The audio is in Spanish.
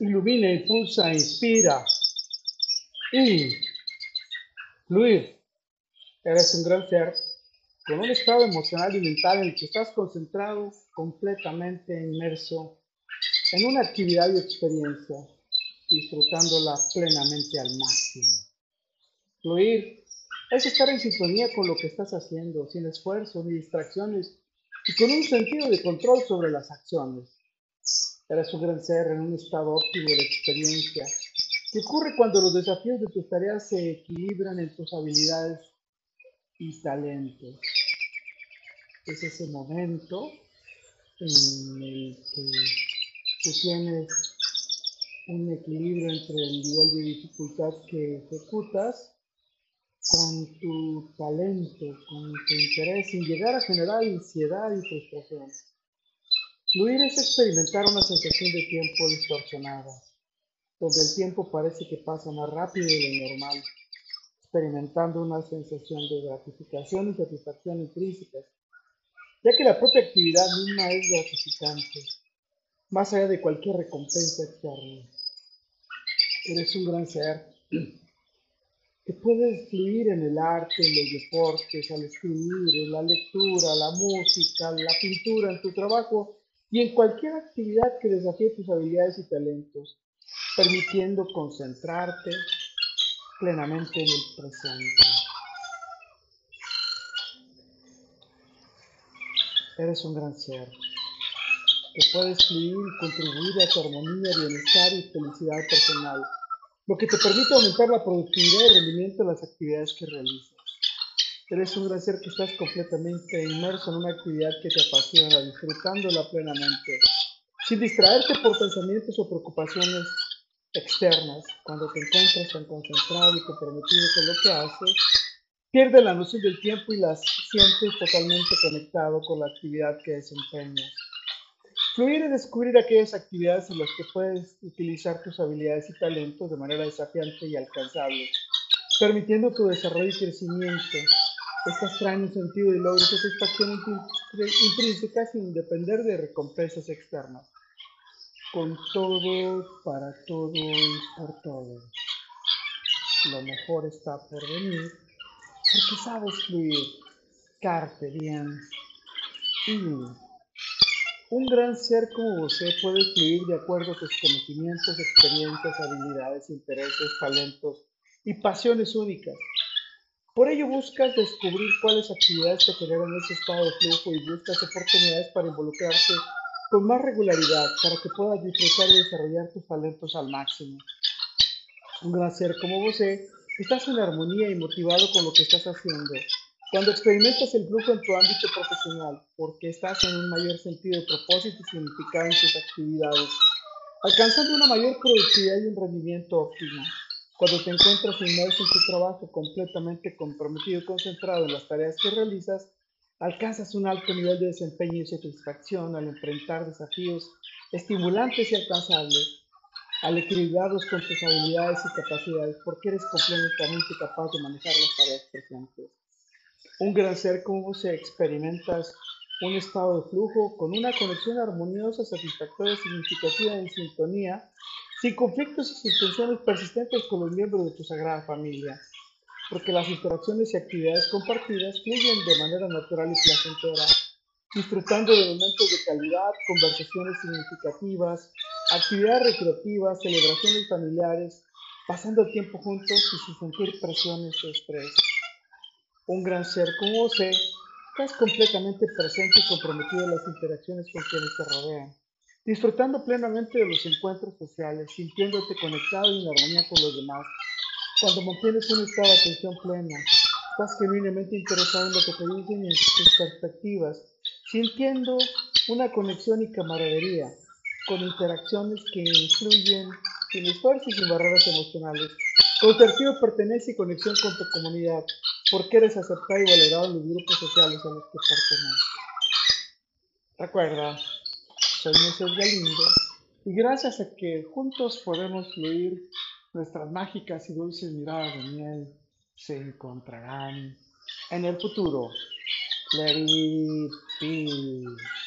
ilumina, impulsa, inspira. Y fluir. Eres un gran ser con un estado emocional y mental en el que estás concentrado, completamente inmerso en una actividad y experiencia, disfrutándola plenamente al máximo. Fluir es estar en sintonía con lo que estás haciendo, sin esfuerzo ni distracciones y con un sentido de control sobre las acciones. Eres un gran ser en un estado óptimo de experiencia. ¿Qué ocurre cuando los desafíos de tus tareas se equilibran en tus habilidades y talentos? Es ese momento en el que tú tienes un equilibrio entre el nivel de dificultad que ejecutas con tu talento, con tu interés, sin llegar a generar ansiedad y frustración. Fluir es experimentar una sensación de tiempo distorsionada, donde el tiempo parece que pasa más rápido de lo normal, experimentando una sensación de gratificación y satisfacción intrínsecas, ya que la propia actividad misma es gratificante, más allá de cualquier recompensa externa. Eres un gran ser que puedes fluir en el arte, en los deportes, al escribir, en la lectura, la música, la pintura, en tu trabajo y en cualquier actividad que desafíe tus habilidades y talentos, permitiendo concentrarte plenamente en el presente. Eres un gran ser que puedes fluir y contribuir a tu armonía, bienestar y felicidad personal, lo que te permite aumentar la productividad y rendimiento de las actividades que realizas. Eres un ser que estás completamente inmerso en una actividad que te apasiona, disfrutándola plenamente, sin distraerte por pensamientos o preocupaciones externas. Cuando te encuentras tan concentrado y comprometido con lo que haces, pierdes la noción del tiempo y las sientes totalmente conectado con la actividad que desempeñas. Fluir es descubrir aquellas actividades en las que puedes utilizar tus habilidades y talentos de manera desafiante y alcanzable, permitiendo tu desarrollo y crecimiento estas traen un sentido de logro y satisfacción intrínseca sin depender de recompensas externas. Con todo, para todo y por todo. Lo mejor está por venir porque sabes fluir. Carpe bien. Un gran ser como usted puede fluir de acuerdo a tus conocimientos, experiencias, habilidades, intereses, talentos y pasiones únicas por ello buscas descubrir cuáles actividades te generan ese estado de flujo y buscas oportunidades para involucrarte con más regularidad para que puedas disfrutar y desarrollar tus talentos al máximo. Un gran ser como vos estás en armonía y motivado con lo que estás haciendo. Cuando experimentas el flujo en tu ámbito profesional, porque estás en un mayor sentido de propósito y significado en tus actividades, alcanzando una mayor productividad y un rendimiento óptimo. Cuando te encuentras inmerso en tu trabajo, completamente comprometido y concentrado en las tareas que realizas, alcanzas un alto nivel de desempeño y satisfacción al enfrentar desafíos estimulantes y alcanzables, al equilibrarlos con tus habilidades y capacidades, porque eres completamente capaz de manejar las tareas presentes. Un gran ser como vos experimentas un estado de flujo con una conexión armoniosa, satisfactoria, significativa en sintonía sin conflictos y sin tensiones persistentes con los miembros de tu sagrada familia, porque las interacciones y actividades compartidas fluyen de manera natural y placentera, disfrutando de momentos de calidad, conversaciones significativas, actividades recreativas, celebraciones familiares, pasando el tiempo juntos y sin sentir presiones o estrés. Un gran ser como usted, estás completamente presente y comprometido en las interacciones con quienes te rodean disfrutando plenamente de los encuentros sociales, sintiéndote conectado y en armonía con los demás. Cuando mantienes un estado de atención plena, estás genuinamente interesado en lo que te dicen y en tus perspectivas, sintiendo una conexión y camaradería, con interacciones que influyen sin esfuerzo y sin barreras emocionales. Con sentido pertenece y conexión con tu comunidad, porque eres aceptado y valorado en los grupos sociales a los que perteneces. Recuerda, soy Moisés Galindo y gracias a que juntos podemos fluir, nuestras mágicas y dulces miradas de miel se encontrarán en el futuro. Let it.